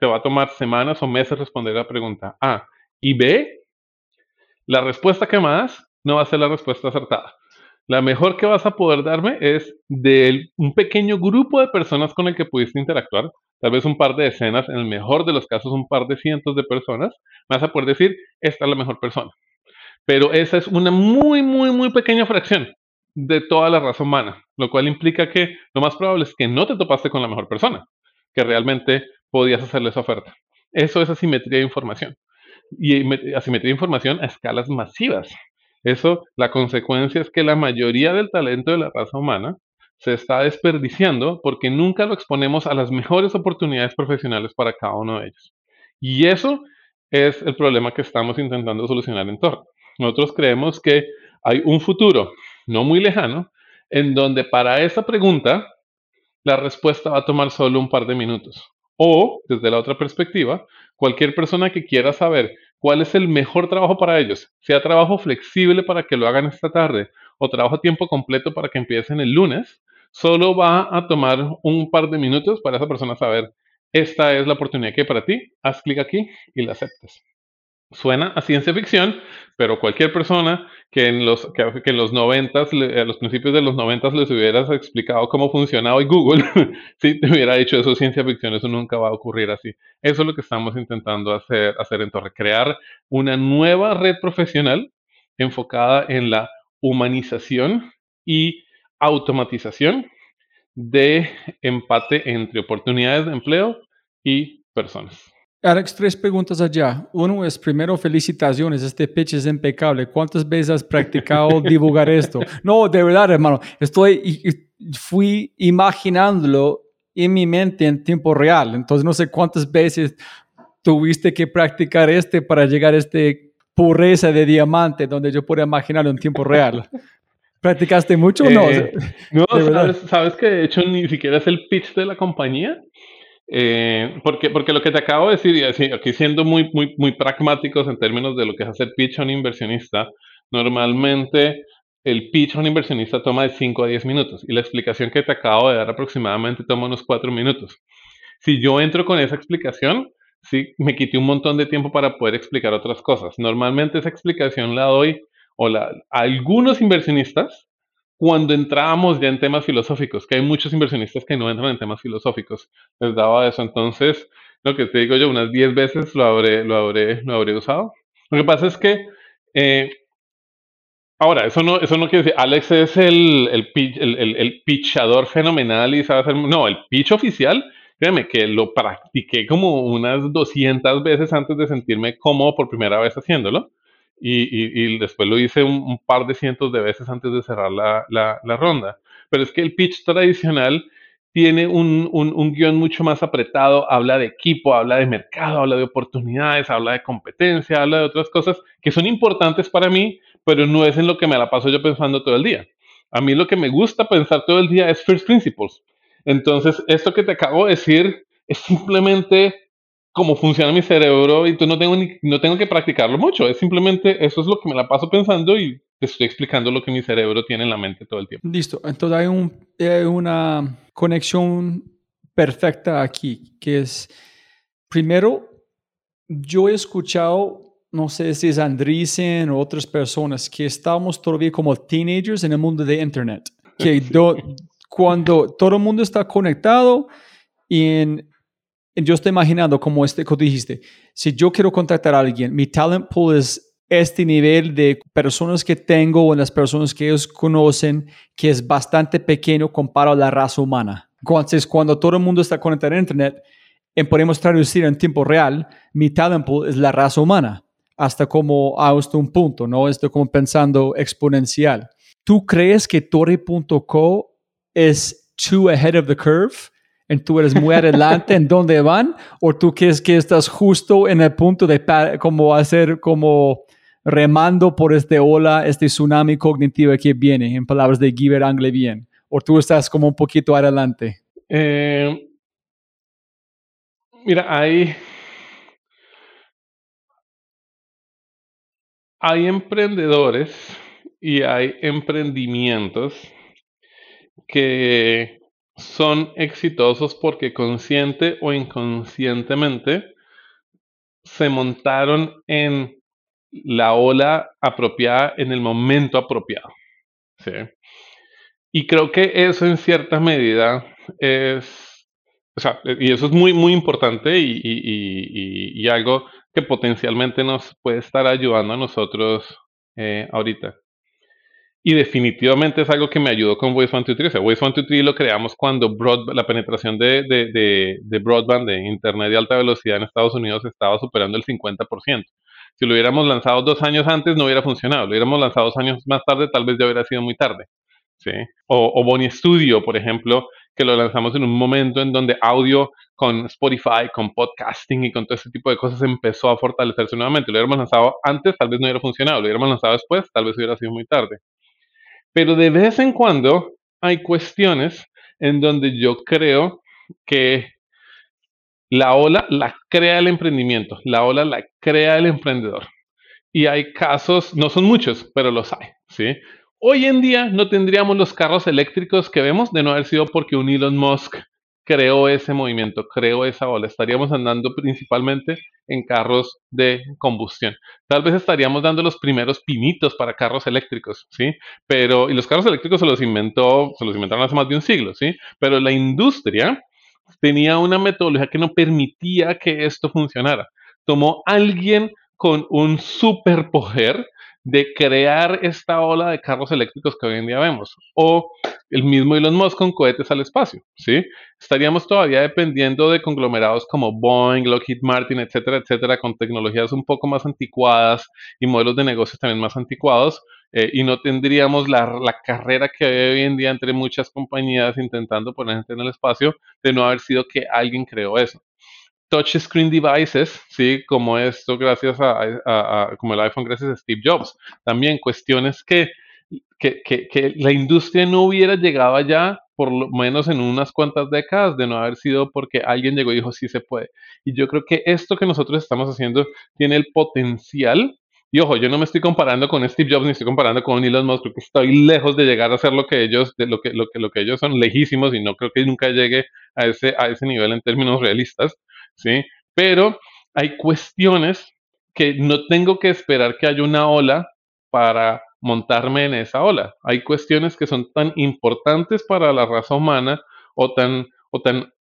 te va a tomar semanas o meses responder la pregunta A. Y B, la respuesta que más no va a ser la respuesta acertada. La mejor que vas a poder darme es de un pequeño grupo de personas con el que pudiste interactuar, tal vez un par de decenas, en el mejor de los casos un par de cientos de personas, vas a poder decir, esta es la mejor persona. Pero esa es una muy, muy, muy pequeña fracción de toda la raza humana, lo cual implica que lo más probable es que no te topaste con la mejor persona, que realmente podías hacerle esa oferta. Eso es asimetría de información. Y asimetría de información a escalas masivas. Eso, la consecuencia es que la mayoría del talento de la raza humana se está desperdiciando porque nunca lo exponemos a las mejores oportunidades profesionales para cada uno de ellos. Y eso es el problema que estamos intentando solucionar en Torre. Nosotros creemos que hay un futuro no muy lejano en donde para esa pregunta la respuesta va a tomar solo un par de minutos. O, desde la otra perspectiva, cualquier persona que quiera saber cuál es el mejor trabajo para ellos, sea trabajo flexible para que lo hagan esta tarde o trabajo a tiempo completo para que empiecen el lunes, solo va a tomar un par de minutos para esa persona saber, esta es la oportunidad que hay para ti, haz clic aquí y la aceptes. Suena a ciencia ficción, pero cualquier persona que en los, que, en los 90, a los principios de los 90 les hubieras explicado cómo funcionaba Google, si te hubiera dicho eso ciencia ficción, eso nunca va a ocurrir así. Eso es lo que estamos intentando hacer, hacer en Torre, crear una nueva red profesional enfocada en la humanización y automatización de empate entre oportunidades de empleo y personas. Alex, tres preguntas allá. Uno es, primero, felicitaciones, este pitch es impecable. ¿Cuántas veces has practicado divulgar esto? No, de verdad, hermano, estoy, fui imaginándolo en mi mente en tiempo real. Entonces, no sé cuántas veces tuviste que practicar este para llegar a este pureza de diamante donde yo puedo imaginarlo en tiempo real. ¿Practicaste mucho o no? Eh, no, sabes, sabes que de hecho ni siquiera es el pitch de la compañía. Eh, porque, porque lo que te acabo de decir, y aquí siendo muy, muy, muy pragmáticos en términos de lo que es hacer pitch a un inversionista, normalmente el pitch a un inversionista toma de 5 a 10 minutos y la explicación que te acabo de dar aproximadamente toma unos 4 minutos. Si yo entro con esa explicación, sí, me quité un montón de tiempo para poder explicar otras cosas. Normalmente esa explicación la doy o la, a algunos inversionistas cuando entrábamos ya en temas filosóficos, que hay muchos inversionistas que no entran en temas filosóficos, les daba eso. Entonces, lo que te digo yo, unas 10 veces lo habré, lo habré, lo habré usado. Lo que pasa es que, eh, ahora, eso no, eso no quiere decir, Alex es el, el, el, el, fenomenal y sabe hacer, no, el pitch oficial, créeme que lo practiqué como unas 200 veces antes de sentirme cómodo por primera vez haciéndolo y, después lo hice un, par de cientos de veces antes de cerrar la, ronda. Pero es que el pitch tradicional tiene un, un, guion mucho más apretado, habla de equipo, habla de mercado, habla de oportunidades, habla de competencia, habla de otras cosas que son importantes para mí, pero no es en lo que me la paso yo pensando todo el día. A mí lo que me gusta pensar todo el día es first principles. Entonces, esto que te acabo de decir es simplemente cómo funciona mi cerebro y tú no tengo, ni, no tengo que practicarlo mucho. Es simplemente eso es lo que me la paso pensando y te estoy explicando lo que mi cerebro tiene en la mente todo el tiempo. Listo. Entonces hay, un, hay una conexión perfecta aquí, que es, primero, yo he escuchado, no sé si es Andreessen o otras personas, que estamos todavía como teenagers en el mundo de Internet. Que cuando todo el mundo está conectado y en yo estoy imaginando como este que dijiste, si yo quiero contactar a alguien, mi talent pool es este nivel de personas que tengo o las personas que ellos conocen, que es bastante pequeño comparado a la raza humana. Entonces, cuando todo el mundo está conectado a Internet, podemos traducir en tiempo real, mi talent pool es la raza humana, hasta como hasta un punto, ¿no? Estoy como pensando exponencial. ¿Tú crees que Torre.co es too ahead of the curve? Tú eres muy adelante en dónde van o tú crees que estás justo en el punto de como hacer como remando por este ola, este tsunami cognitivo que viene, en palabras de Guy Anglevien? ¿O tú estás como un poquito adelante? Eh, mira, hay, hay emprendedores y hay emprendimientos que son exitosos porque consciente o inconscientemente se montaron en la ola apropiada en el momento apropiado. ¿sí? Y creo que eso en cierta medida es, o sea, y eso es muy, muy importante y, y, y, algo que potencialmente nos puede estar ayudando a nosotros eh, ahorita. Y definitivamente es algo que me ayudó con Voice 123. O sea, Voice 123 lo creamos cuando la penetración de, de, de, de, broadband, de internet de alta velocidad en Estados Unidos estaba superando el 50%. Si lo hubiéramos lanzado dos años antes, no hubiera funcionado. Lo hubiéramos lanzado dos años más tarde, tal vez ya hubiera sido muy tarde. ¿sí? O, o Bonnie Studio, por ejemplo, que lo lanzamos en un momento en donde audio con Spotify, con podcasting y con todo ese tipo de cosas empezó a fortalecerse nuevamente. Lo hubiéramos lanzado antes, tal vez no hubiera funcionado. Lo hubiéramos lanzado después, tal vez hubiera sido muy tarde. Pero de vez en cuando hay cuestiones en donde yo creo que la ola la crea el emprendimiento, la ola la crea el emprendedor. Y hay casos, no son muchos, pero los hay. Hoy en día no tendríamos los carros eléctricos que vemos de no haber sido porque un Elon Musk creó ese movimiento, creó esa ola. Estaríamos andando principalmente en carros de combustión. Tal vez estaríamos dando los primeros pinitos para carros eléctricos, ¿sí? Pero, y los carros eléctricos se los inventó, se los inventaron hace más de un siglo, ¿sí? Pero la industria tenía una metodología que no permitía que esto funcionara. Tomó alguien con un superpoder de crear esta ola de carros eléctricos que hoy en día vemos. O el mismo Elon Musk con cohetes al espacio, ¿sí? Estaríamos todavía dependiendo de conglomerados como Boeing, Lockheed Martin, etcétera, etcétera, con tecnologías un poco más anticuadas y modelos de negocios también más anticuados, eh, y no tendríamos la, la, carrera que hay hoy en día entre muchas compañías intentando poner gente en el espacio de no haber sido que alguien creó eso touchscreen devices, ¿sí? Como esto gracias a, como el iPhone gracias a Steve Jobs. También cuestiones que, que, que, que, la industria no hubiera llegado allá por lo menos en unas cuantas décadas de no haber sido porque alguien llegó y dijo sí se puede. Y yo creo que esto que nosotros estamos haciendo tiene el potencial y ojo, yo no me estoy comparando con Steve Jobs ni estoy comparando con Elon Musk, porque estoy lejos de llegar a ser lo que ellos, de lo que, lo que, lo que ellos son, lejísimos, y no creo que nunca llegue a ese, a ese nivel en términos realistas. ¿Sí? Pero hay cuestiones que no tengo que esperar que haya una ola para montarme en esa ola. Hay cuestiones que son tan importantes para la raza humana o tan, o tan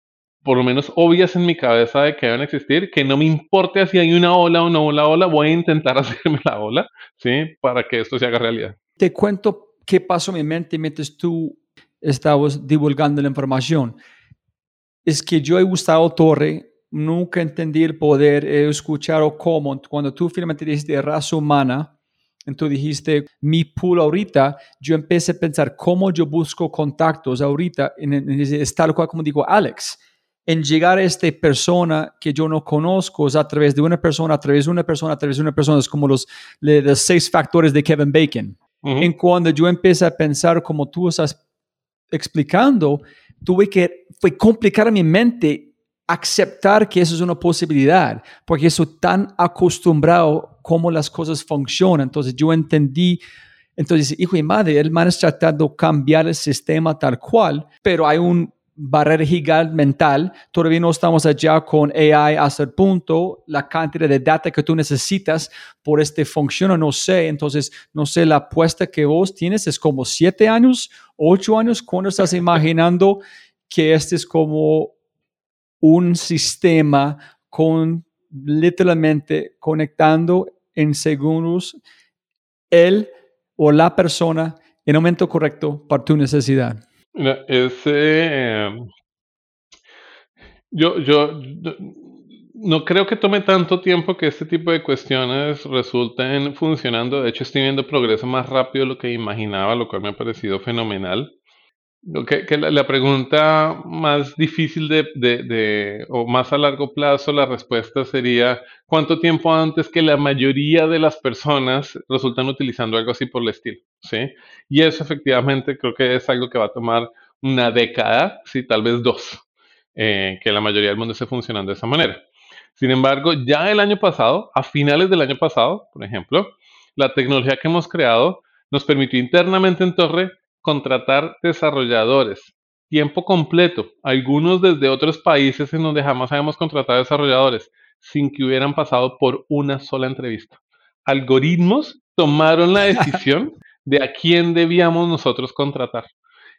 por lo menos obvias en mi cabeza de que deben existir, que no me importe si hay una ola o no la ola, voy a intentar hacerme la ola, ¿sí? Para que esto se haga realidad. Te cuento qué pasó en mi mente mientras tú estabas divulgando la información. Es que yo he gustado Torre nunca entendí el poder, he escuchado cómo, cuando tú finalmente dijiste raza humana, entonces dijiste mi pool ahorita, yo empecé a pensar cómo yo busco contactos ahorita, en, en, es tal cual como digo Alex, en llegar a esta persona que yo no conozco, es a través de una persona, a través de una persona, a través de una persona, es como los, los seis factores de Kevin Bacon. Uh -huh. En cuando yo empecé a pensar como tú estás explicando, tuve que, fue complicar mi mente aceptar que eso es una posibilidad, porque estoy tan acostumbrado cómo las cosas funcionan. Entonces yo entendí, entonces, hijo y madre, el man está tratando de cambiar el sistema tal cual, pero hay un barrera gigante mental. Todavía no estamos allá con AI hasta el punto, la cantidad de data que tú necesitas por este funciona, no sé. Entonces, no sé, la apuesta que vos tienes es como siete años, ocho años, cuando estás imaginando que este es como un sistema con literalmente conectando en segundos el o la persona en el momento correcto para tu necesidad. Ese, yo, yo no creo que tome tanto tiempo que este tipo de cuestiones resulten funcionando. De hecho, estoy viendo progreso más rápido de lo que imaginaba, lo cual me ha parecido fenomenal. Que, que la, pregunta más difícil de, de- de- o más a largo plazo, la respuesta sería ¿cuánto tiempo antes que la mayoría de las personas resultan utilizando algo así por el estilo? ¿Sí? Y eso efectivamente creo que es algo que va a tomar una década, sí, tal vez dos, eh, que la mayoría del mundo esté funcionando de esa manera. Sin embargo, ya el año pasado, a finales del año pasado, por ejemplo, la tecnología que hemos creado nos permitió internamente en Torre contratar desarrolladores, tiempo completo, algunos desde otros países en donde jamás habíamos contratado desarrolladores, sin que hubieran pasado por una sola entrevista. Algoritmos tomaron la decisión de a quién debíamos nosotros contratar.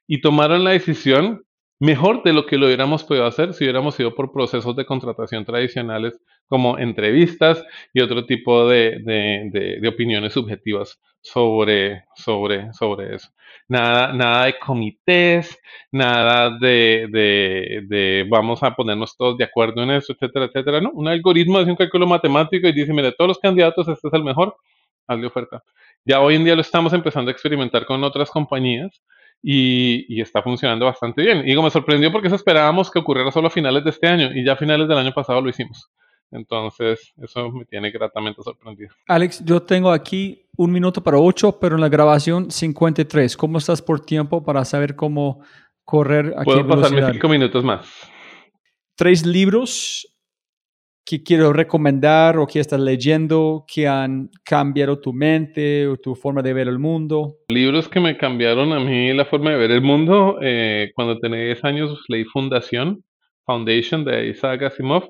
Y tomaron la decisión mejor de lo que lo hubiéramos podido hacer si hubiéramos ido por procesos de contratación tradicionales como entrevistas y otro tipo de, de- de- opiniones subjetivas sobre, sobre, sobre eso. Nada, nada de comités, nada de, vamos a ponernos todos de acuerdo en eso, etcétera, etcétera. No, un algoritmo hace un cálculo matemático y dice, mire, todos los candidatos, este es el mejor, hazle oferta. Ya hoy en día lo estamos empezando a experimentar con otras compañías y, y está funcionando bastante bien. Y digo, me sorprendió porque eso esperábamos que ocurriera solo a finales de este año y ya a finales del año pasado lo hicimos. Entonces, eso me tiene gratamente sorprendido. Alex, yo tengo aquí un minuto para ocho, pero en la grabación 53. ¿Cómo estás por tiempo para saber cómo correr a qué Puedo pasarme velocidad? cinco minutos más. Tres libros que quiero recomendar o que estás leyendo que han cambiado tu mente o tu forma de ver el mundo. Libros que me cambiaron a mí la forma de ver el mundo. eh, cuando tenía 10 años leí Fundación, Foundation de Isaac Asimov.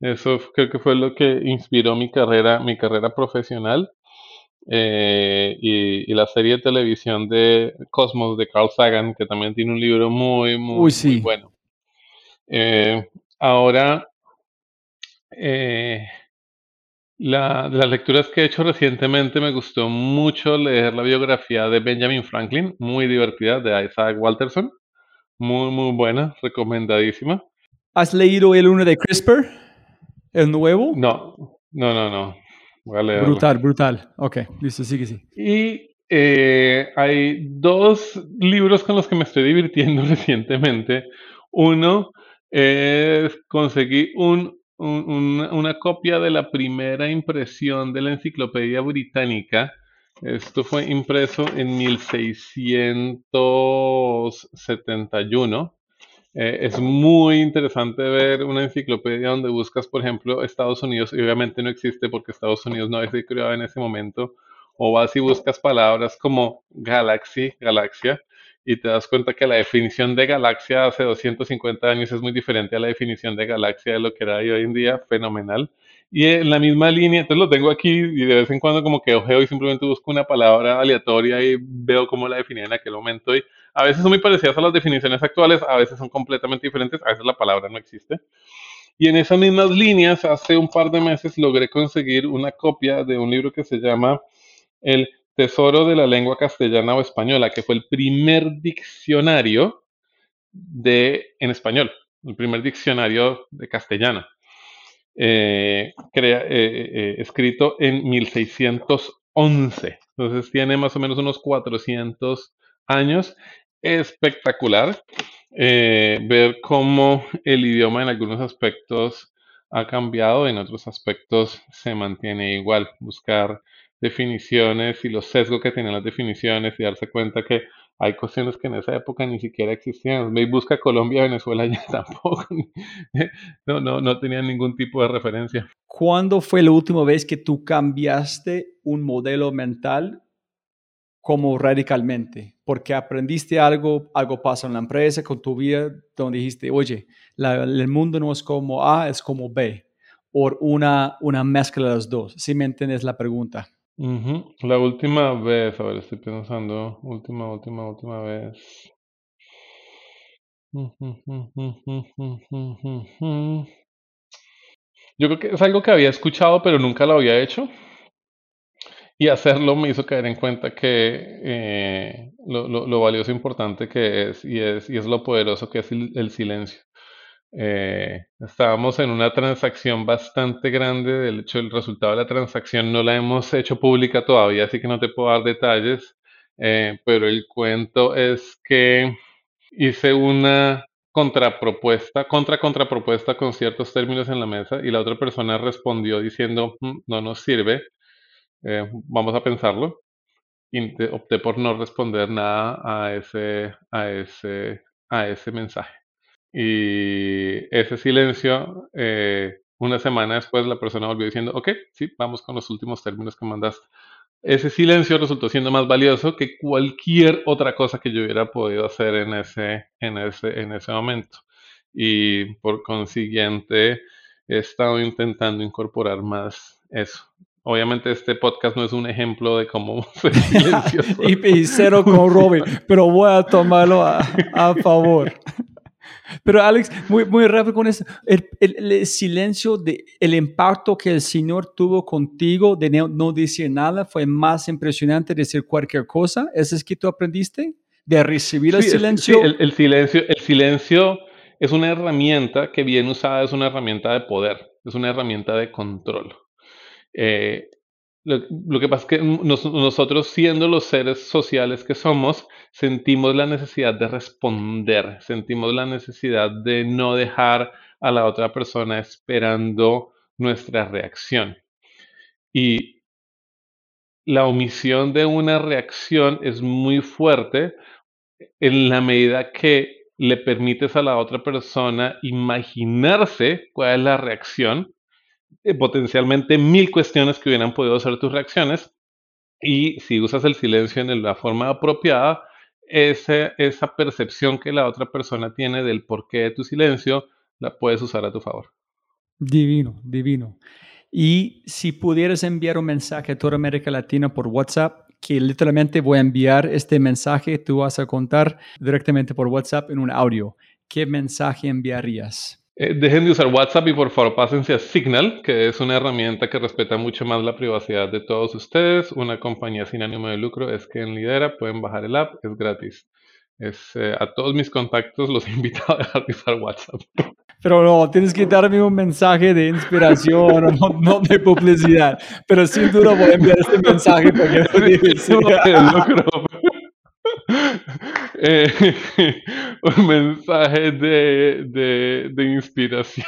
Eso creo que fue lo que inspiró mi carrera, mi carrera profesional. Eh, y, y la serie de televisión de Cosmos de Carl Sagan, que también tiene un libro muy, muy, Uy, muy sí. bueno. Eh, ahora, eh, la, de las lecturas que he hecho recientemente, me gustó mucho leer la biografía de Benjamin Franklin, muy divertida, de Isaac Walterson. Muy, muy buena, recomendadísima. ¿Has leído el uno de CRISPR? ¿El nuevo? No, no, no, no. Voy a leerlo. Brutal, brutal. Ok, listo, sigue, sí. Y eh, hay dos libros con los que me estoy divirtiendo recientemente. Uno es conseguí un, un- un- una copia de la primera impresión de la Enciclopedia Británica. Esto fue impreso en 1671. Eh, es muy interesante ver una enciclopedia donde buscas, por ejemplo, Estados Unidos, y obviamente no existe porque Estados Unidos no creado en ese momento, o vas y buscas palabras como galaxy, galaxia, y te das cuenta que la definición de galaxia hace 250 años es muy diferente a la definición de galaxia de lo que era hoy en día, fenomenal. Y en la misma línea, entonces lo tengo aquí y de vez en cuando como que ojeo y simplemente busco una palabra aleatoria y veo cómo la definía en aquel momento y a veces son muy parecidas a las definiciones actuales, a veces son completamente diferentes, a veces la palabra no existe. Y en esas mismas líneas, hace un par de meses logré conseguir una copia de un libro que se llama El Tesoro de la Lengua Castellana o Española, que fue el primer diccionario de, en español, el primer diccionario de castellano, eh, eh, eh, escrito en 1611. Entonces tiene más o menos unos 400 años. Espectacular ver cómo el idioma en algunos aspectos ha cambiado, en otros aspectos se mantiene igual. Buscar definiciones y los sesgos que tienen las definiciones y darse cuenta que hay cuestiones que en esa época ni siquiera existían. Y busca Colombia, Venezuela ya tampoco. No, no, no tenían ningún tipo de referencia. ¿Cuándo fue la última vez que tú cambiaste un modelo mental como radicalmente? Porque aprendiste algo, algo pasa en la empresa, con tu vida, donde dijiste, oye, la- el mundo no es como A, es como B. O una, una mezcla de los dos. Si me entiendes la pregunta. La última vez, a ver, estoy pensando, última, última, última vez. Yo creo que es algo que había escuchado, pero nunca lo había hecho. Y hacerlo me hizo caer en cuenta que eh, lo, lo- lo valioso e importante que es y, es, y es lo poderoso que es el silencio. Eh, estábamos en una transacción bastante grande, del hecho el resultado de la transacción no la hemos hecho pública todavía, así que no te puedo dar detalles, eh, pero el cuento es que hice una contrapropuesta, contra contrapropuesta con ciertos términos en la mesa y la otra persona respondió diciendo, "Mm, no nos sirve, eh, vamos a pensarlo. Y opté por no responder nada a ese, a ese, a ese mensaje. Y ese silencio, eh, una semana después la persona volvió diciendo, ok, sí, vamos con los últimos términos que mandaste. Ese silencio resultó siendo más valioso que cualquier otra cosa que yo hubiera podido hacer en ese, en ese, en ese momento. Y por consiguiente, he estado intentando incorporar más eso. Obviamente este podcast no es un ejemplo de cómo ser silencioso. y, y cero con Robin, pero voy a tomarlo a, a favor. Pero Alex, muy, muy rápido con eso. El, el- el silencio, de, el impacto que el Señor tuvo contigo de no, no decir nada fue más impresionante de decir cualquier cosa. ¿Eso es que tú aprendiste? De recibir el Sí, silencio. sí, el, el silencio, el silencio es una herramienta que bien usada es una herramienta de poder, es una herramienta de control. Eh, lo, que pasa es que nos- nosotros, siendo los seres sociales que somos, sentimos la necesidad de responder, sentimos la necesidad de no dejar a la otra persona esperando nuestra reacción. Y la omisión de una reacción es muy fuerte en la medida que le permites a la otra persona imaginarse cuál es la reacción, eh, potencialmente mil cuestiones que hubieran podido ser tus reacciones, y si usas el silencio en la forma apropiada, ese- esa percepción que la otra persona tiene del porqué de tu silencio, la puedes usar a tu favor. Divino, divino. Y si pudieras enviar un mensaje a toda América Latina por WhatsApp, que literalmente voy a enviar este mensaje, tú vas a contar directamente por WhatsApp en un audio. ¿Qué mensaje enviarías? Eh, dejen de usar WhatsApp y por favor pásense a Signal, que es una herramienta que respeta mucho más la privacidad de todos ustedes. Una compañía sin ánimo de lucro es quien lidera. Pueden bajar el app, es gratis. Es, eh, a todos mis contactos los invito a dejar de usar WhatsApp. Pero no, tienes que darme un mensaje de inspiración no, no de publicidad. Pero sin duda voy a enviar este mensaje porque es difícil. de lucro. Eh, un mensaje de, de, de inspiración.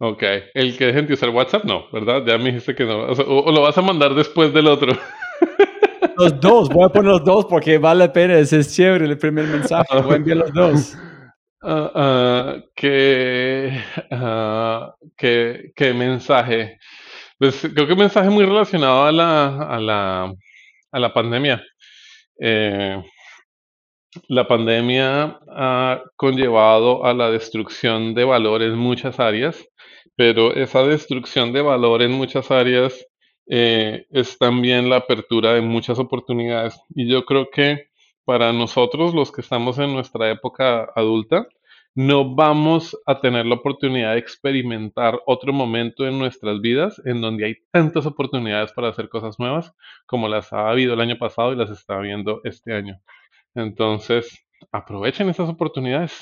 Ok, el que dejen de usar WhatsApp, no, ¿verdad? Ya me dijiste que no. O, sea, o- o lo vas a mandar después del otro. Los dos, voy a poner los dos porque vale la pena, ese es chévere el primer mensaje. Voy a enviar los dos. Ah, ah, ¿qué, ah, qué- qué mensaje? Pues creo que un mensaje muy relacionado a la, a la, a la pandemia. Eh, la pandemia ha conllevado a la destrucción de valor en muchas áreas, pero esa destrucción de valor en muchas áreas eh, es también la apertura de muchas oportunidades. Y yo creo que para nosotros, los que estamos en nuestra época adulta, no vamos a tener la oportunidad de experimentar otro momento en nuestras vidas en donde hay tantas oportunidades para hacer cosas nuevas como las ha habido el año pasado y las está viendo este año. Entonces, aprovechen esas oportunidades.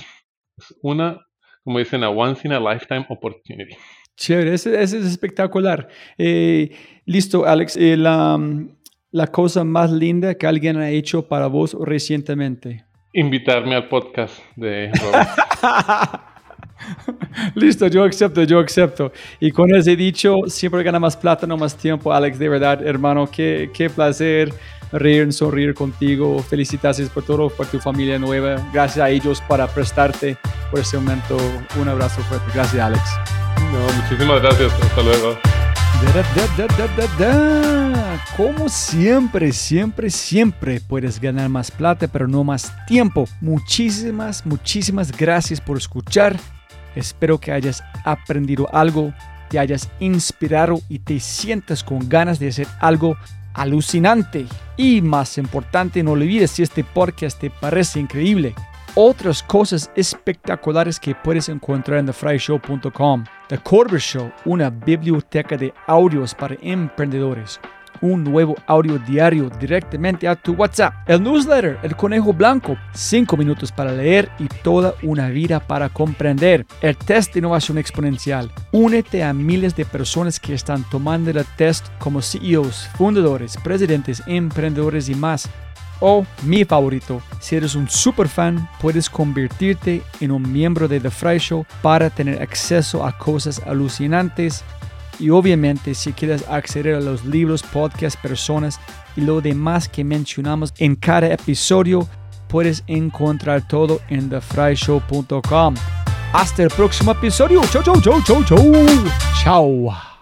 Es una, como dicen, a once in a lifetime opportunity. Chévere, ese, ese es espectacular. Eh, listo, Alex, eh, la, la cosa más linda que alguien ha hecho para vos recientemente. Invitarme al podcast de Robert. Listo, yo acepto, yo acepto. Y con ese dicho, siempre gana más plata, no más tiempo, Alex. De verdad, hermano, qué, qué placer reír, sonreír contigo. Felicitaciones por todo, por tu familia nueva. Gracias a ellos para prestarte por ese momento. Un abrazo fuerte. Gracias, Alex. No, muchísimas gracias. Hasta luego. Como siempre, siempre, siempre puedes ganar más plata, pero no más tiempo. Muchísimas, muchísimas gracias por escuchar. Espero que hayas aprendido algo, te hayas inspirado y te sientas con ganas de hacer algo alucinante. Y más importante, no olvides si este podcast te parece increíble. Otras cosas espectaculares que puedes encontrar en thefryshow.com. The Corber Show, una biblioteca de audios para emprendedores. Un nuevo audio diario directamente a tu WhatsApp. El newsletter, El Conejo Blanco, 5 minutos para leer y toda una vida para comprender. El test de innovación exponencial. Únete a miles de personas que están tomando el test como CEOs, fundadores, presidentes, emprendedores y más O mi favorito, si eres un super fan, puedes convertirte en un miembro de The Fry Show para tener acceso a cosas alucinantes. Y obviamente si quieres acceder a los libros, podcasts, personas y lo demás que mencionamos en cada episodio, puedes encontrar todo en thefryshow.com. Hasta el próximo episodio. Chau, chau, chau, chau, chau. Chao.